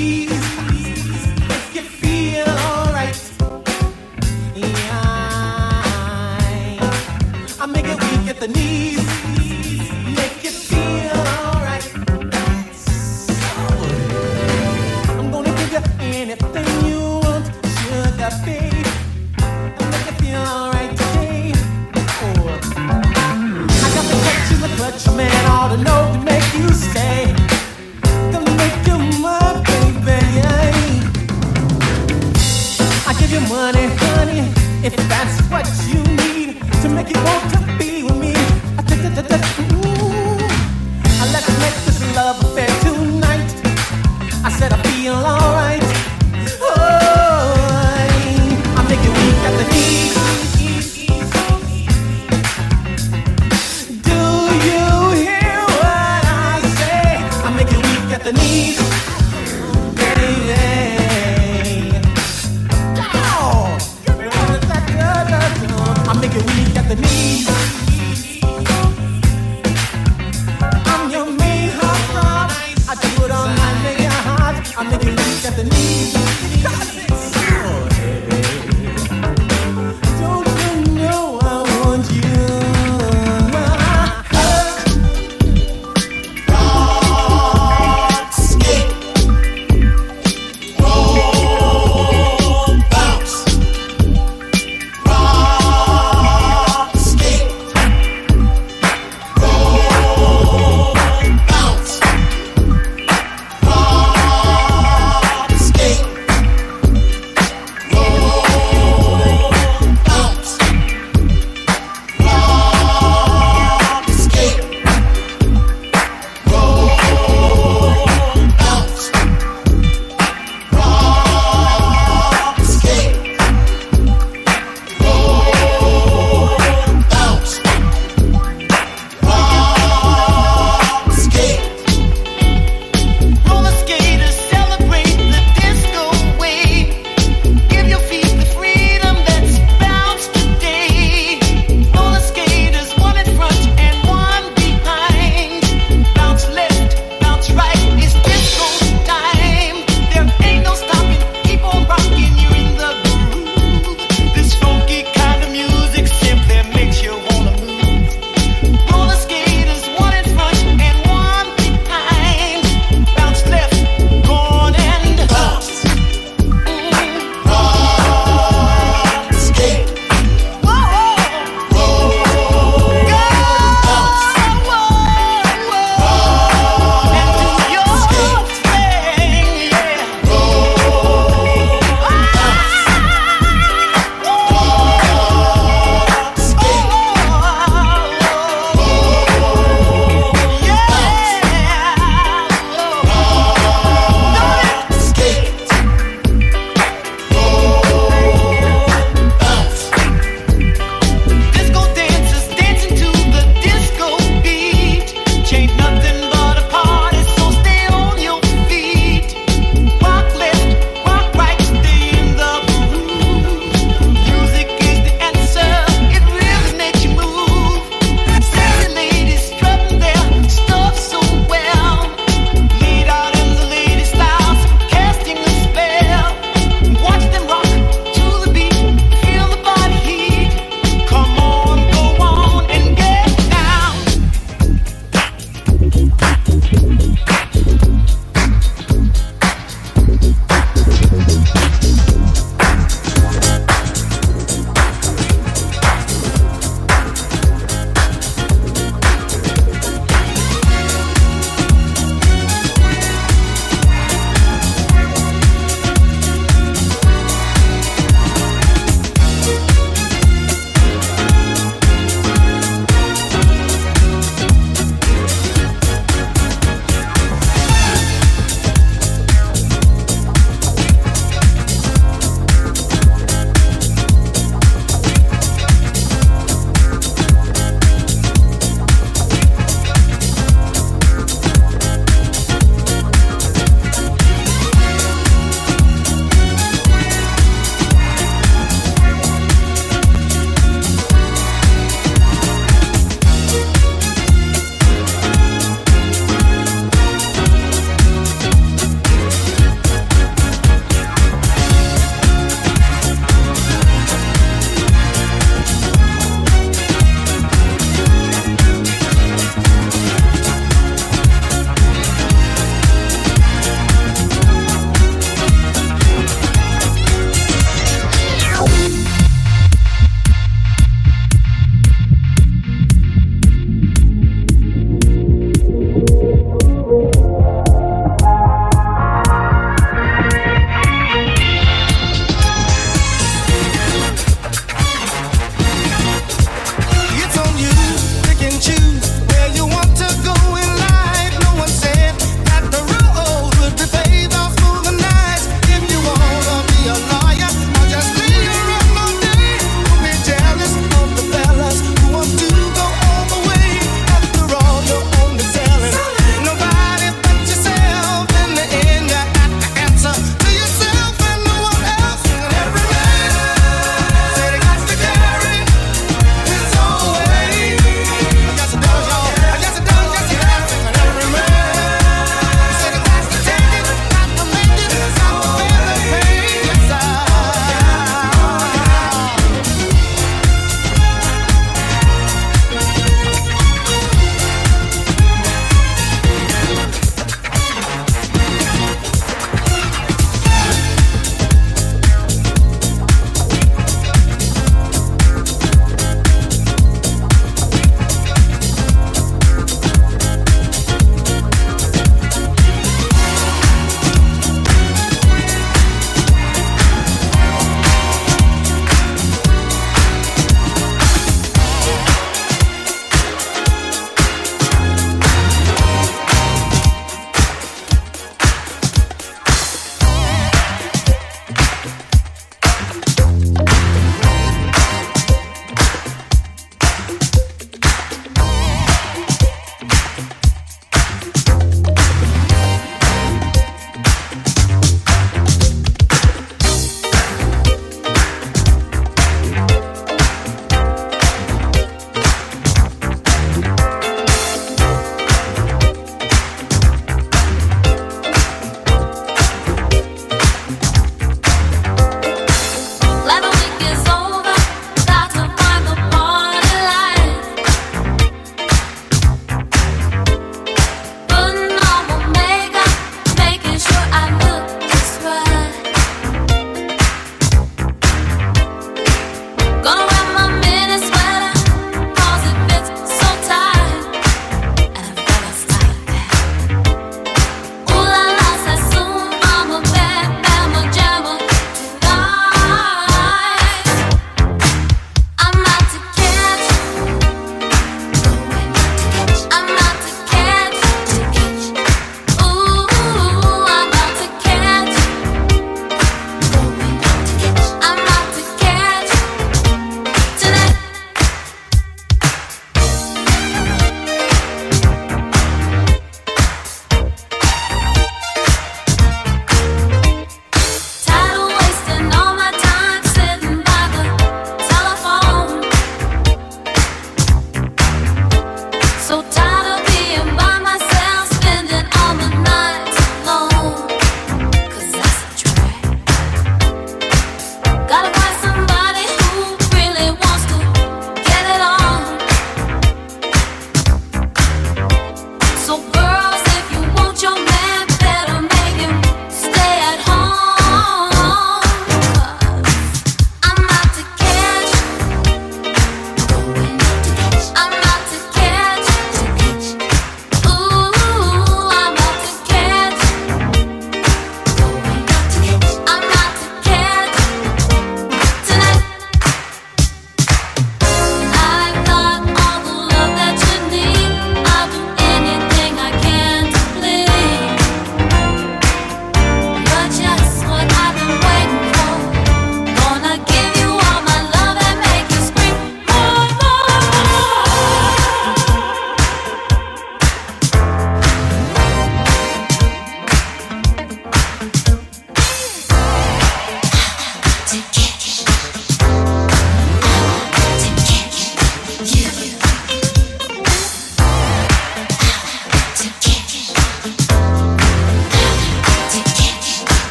make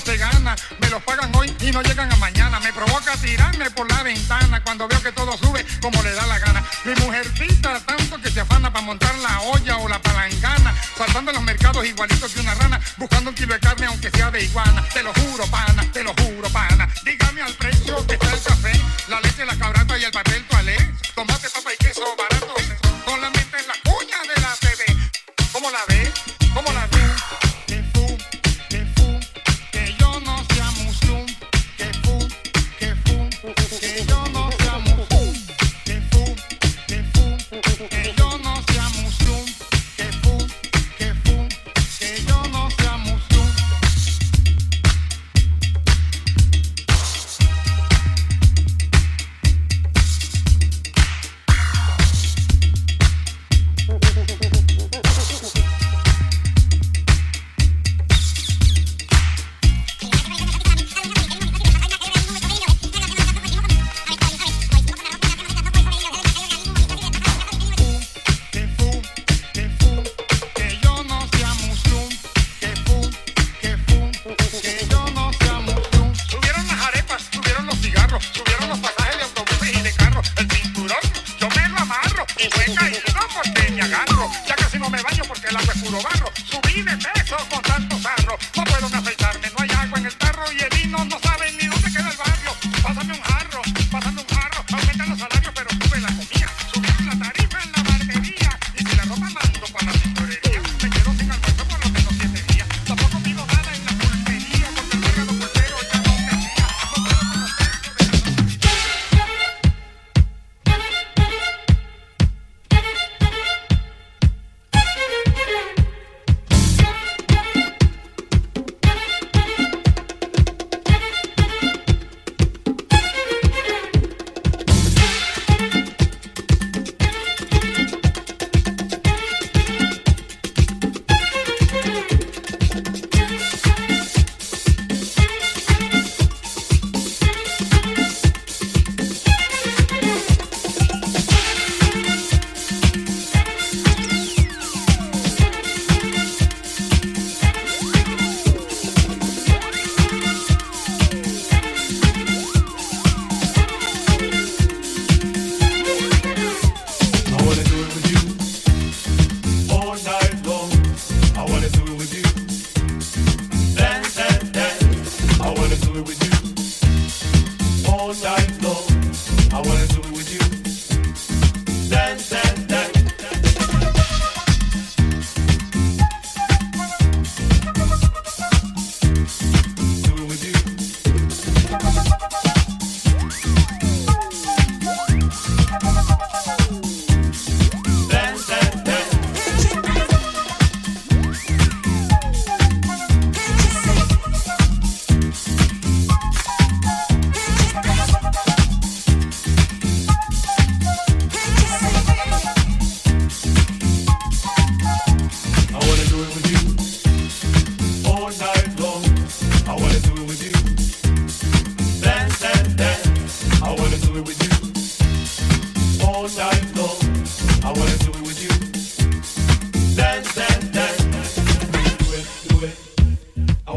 se gana. Me los pagan hoy y no llegan a mañana. Me provoca tirarme por la ventana cuando veo que todo sube como le da la gana. Mi mujercita tanto que se afana para montar la olla o la palangana. Saltando los mercados igualitos que una rana. Buscando un kilo de carne aunque sea de iguana. Te lo juro, pana, te lo juro, pana.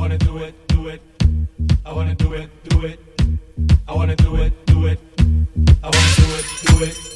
wanna do it, do it. I wanna do it, do it. I wanna do it, do it. I wanna do it, do it.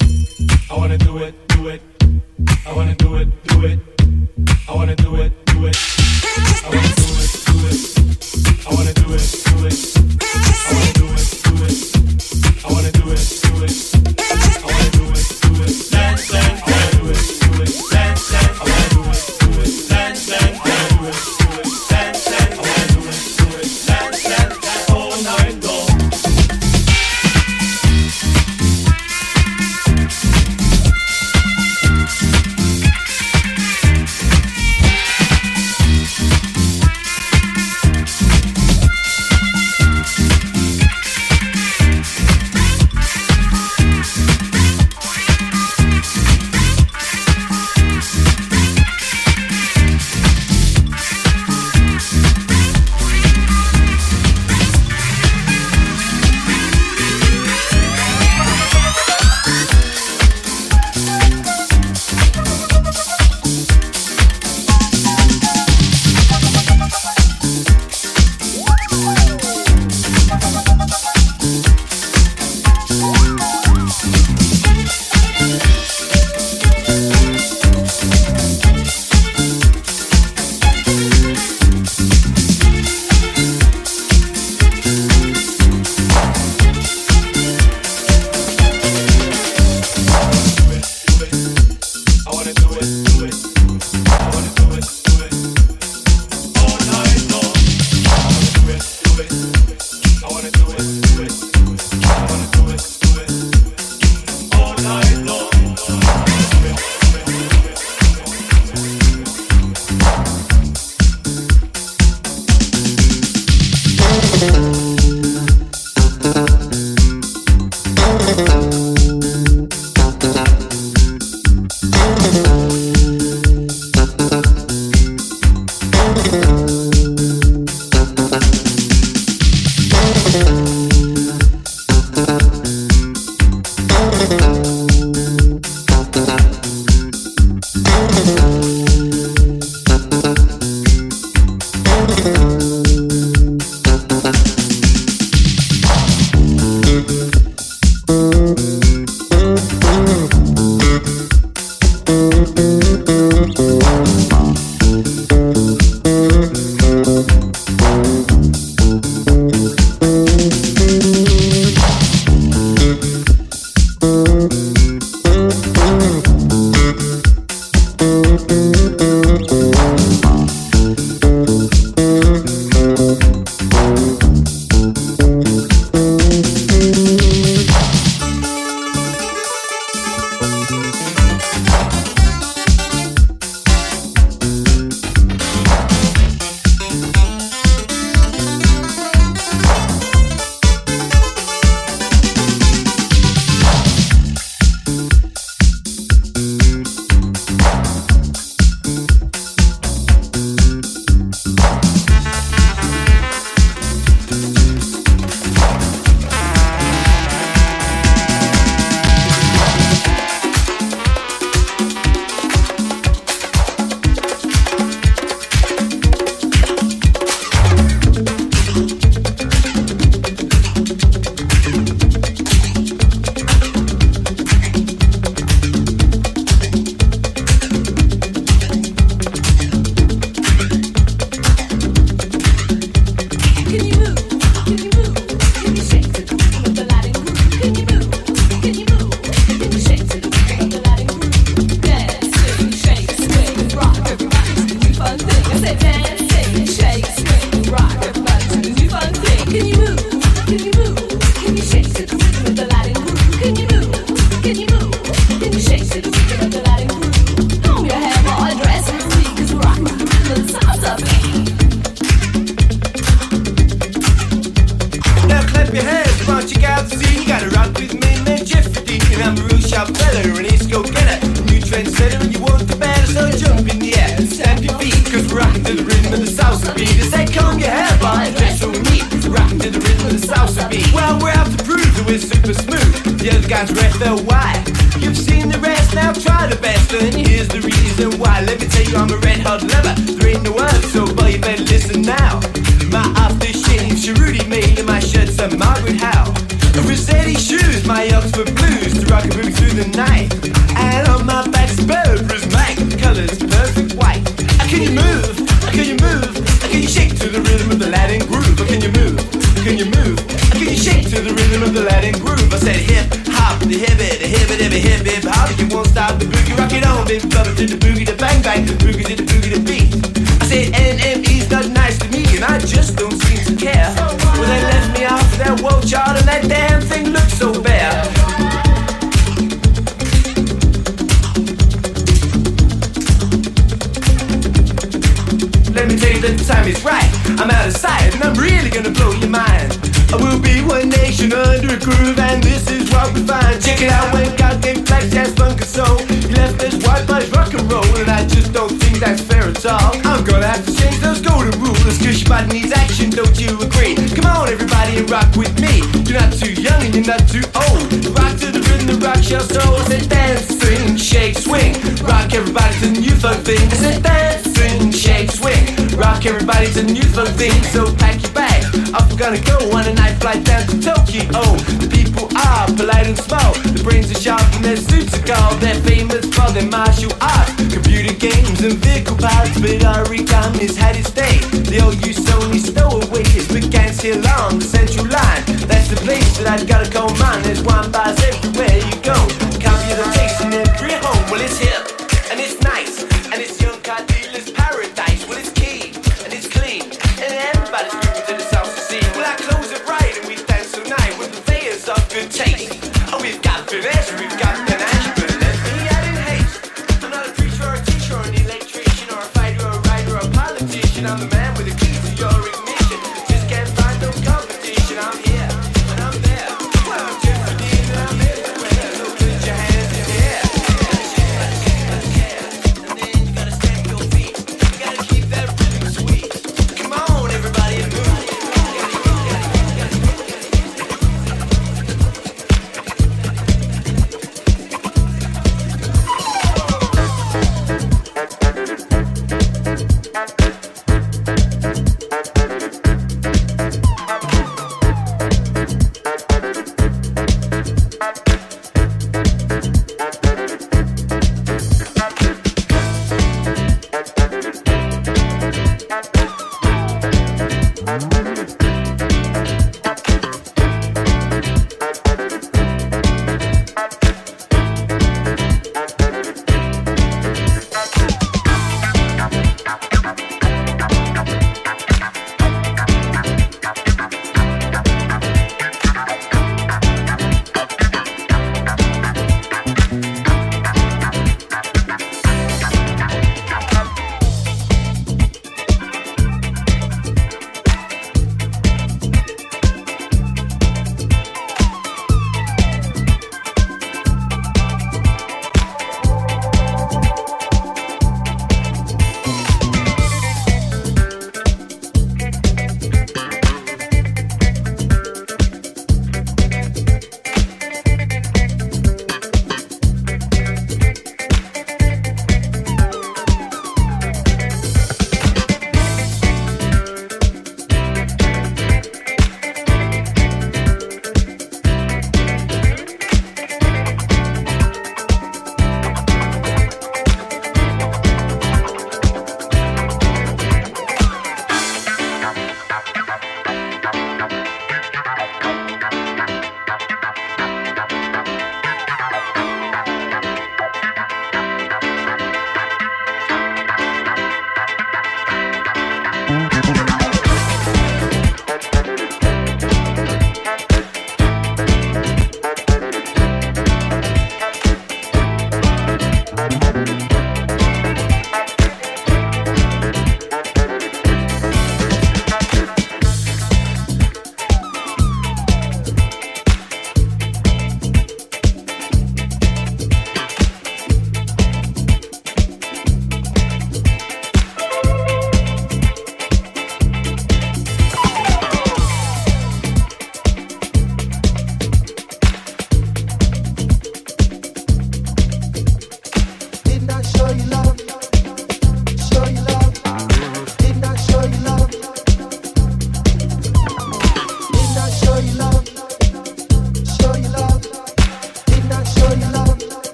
you're not too old. Rock to the rhythm, the rock your soul. Say dance, swing, shake, swing. Rock everybody to the new fun thing. Say dance everybody's a the thing, so pack your bag. Off we're gonna go on a night flight down to Tokyo. The people are polite and small, The brains are sharp and their suits are cold. They're famous for their martial arts, computer games and vehicle parts. But origami's had its day. The old use only stowaways, but gangs here along the central line. That's the place that I've gotta go, man. There's wine bars everywhere you go. Copy the taste in every home, well it's here.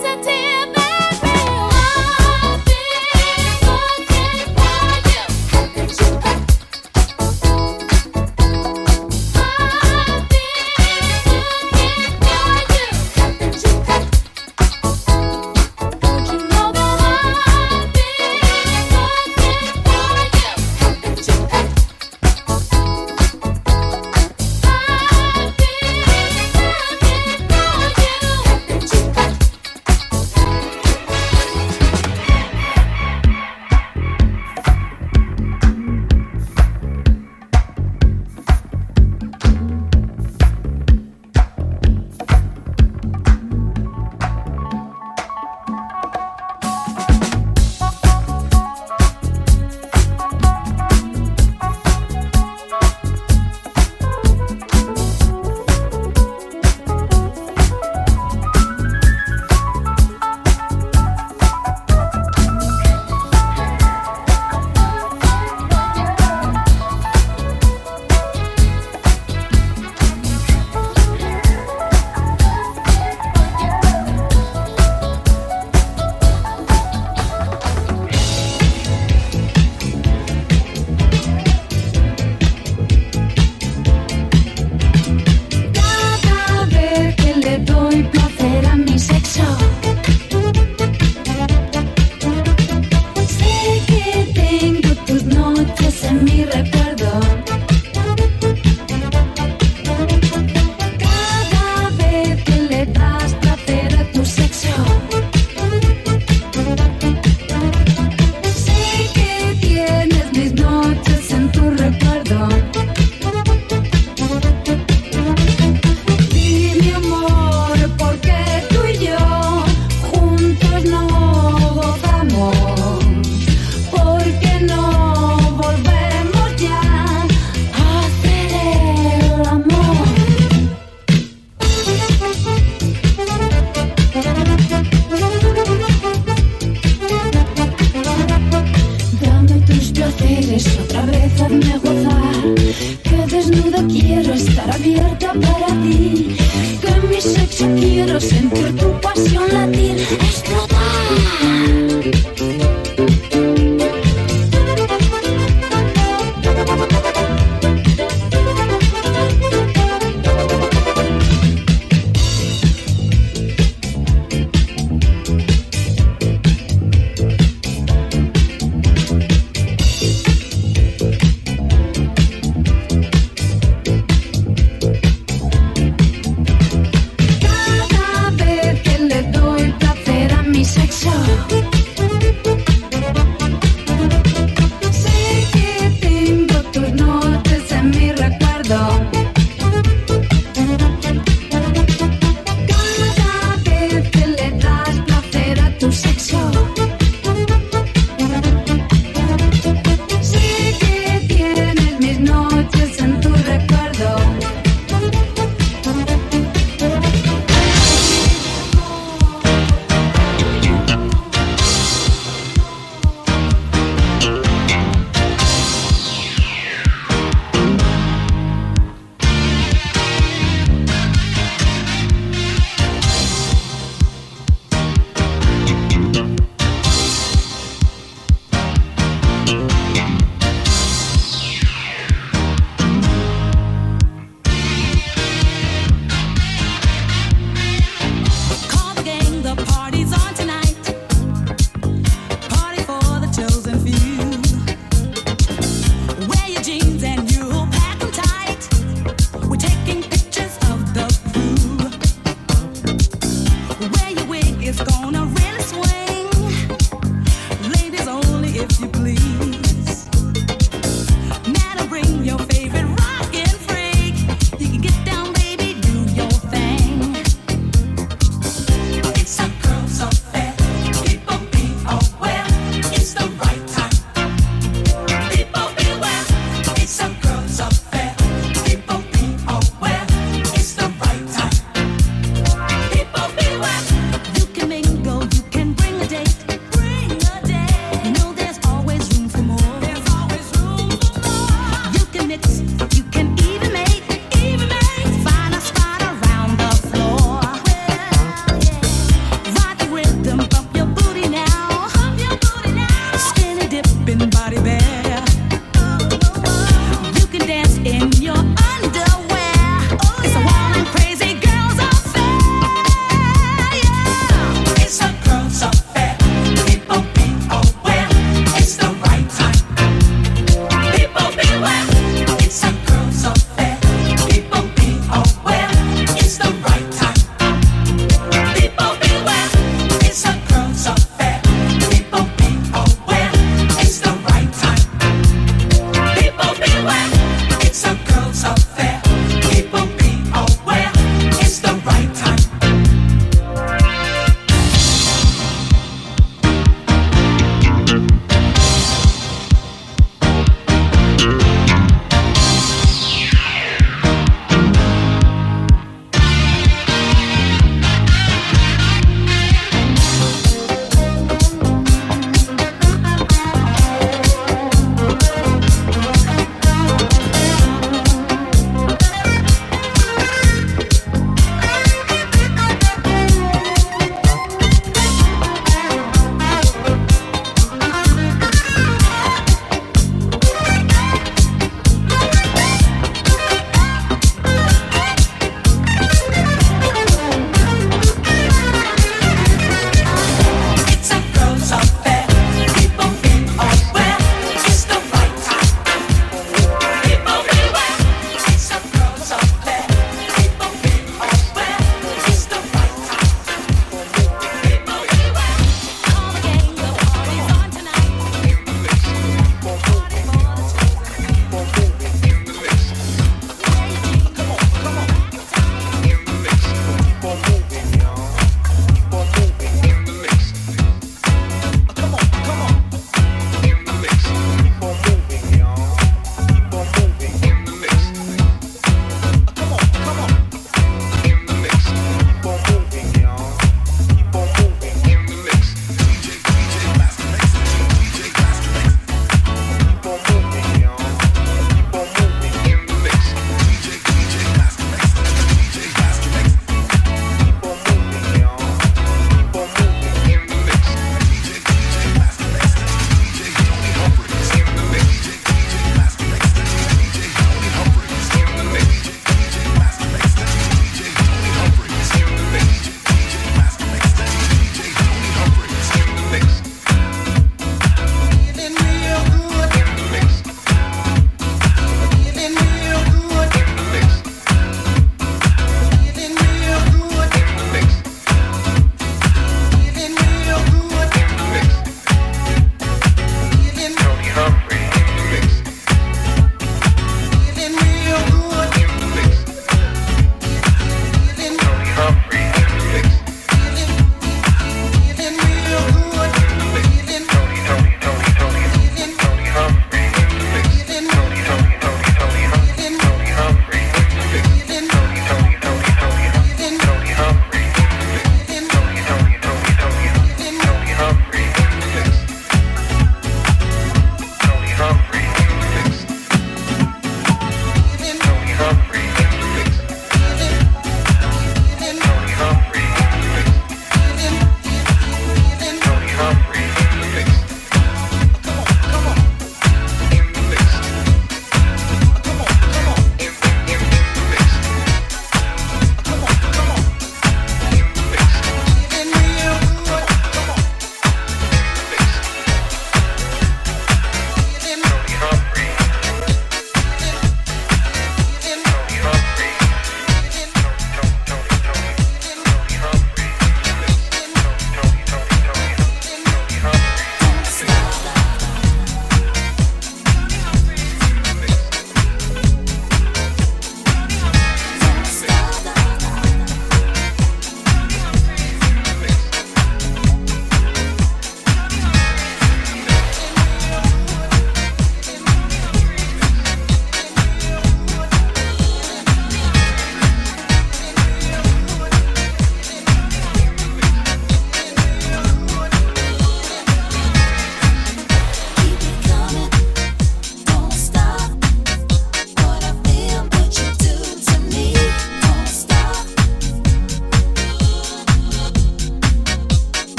Cada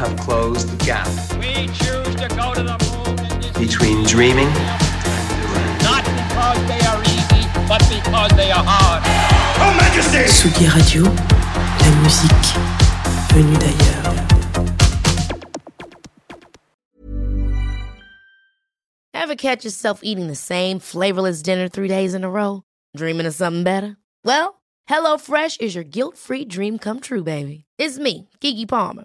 have closed the gap We choose to go to the moon in this between dreaming not because they are easy, but because they are hard. Tsugi Radio. La musique venue d'ailleurs. Ever catch yourself eating the same flavorless dinner three days in a row? Dreaming of something better? Well, HelloFresh is your guilt free dream come true, baby. It's me, Keke Palmer.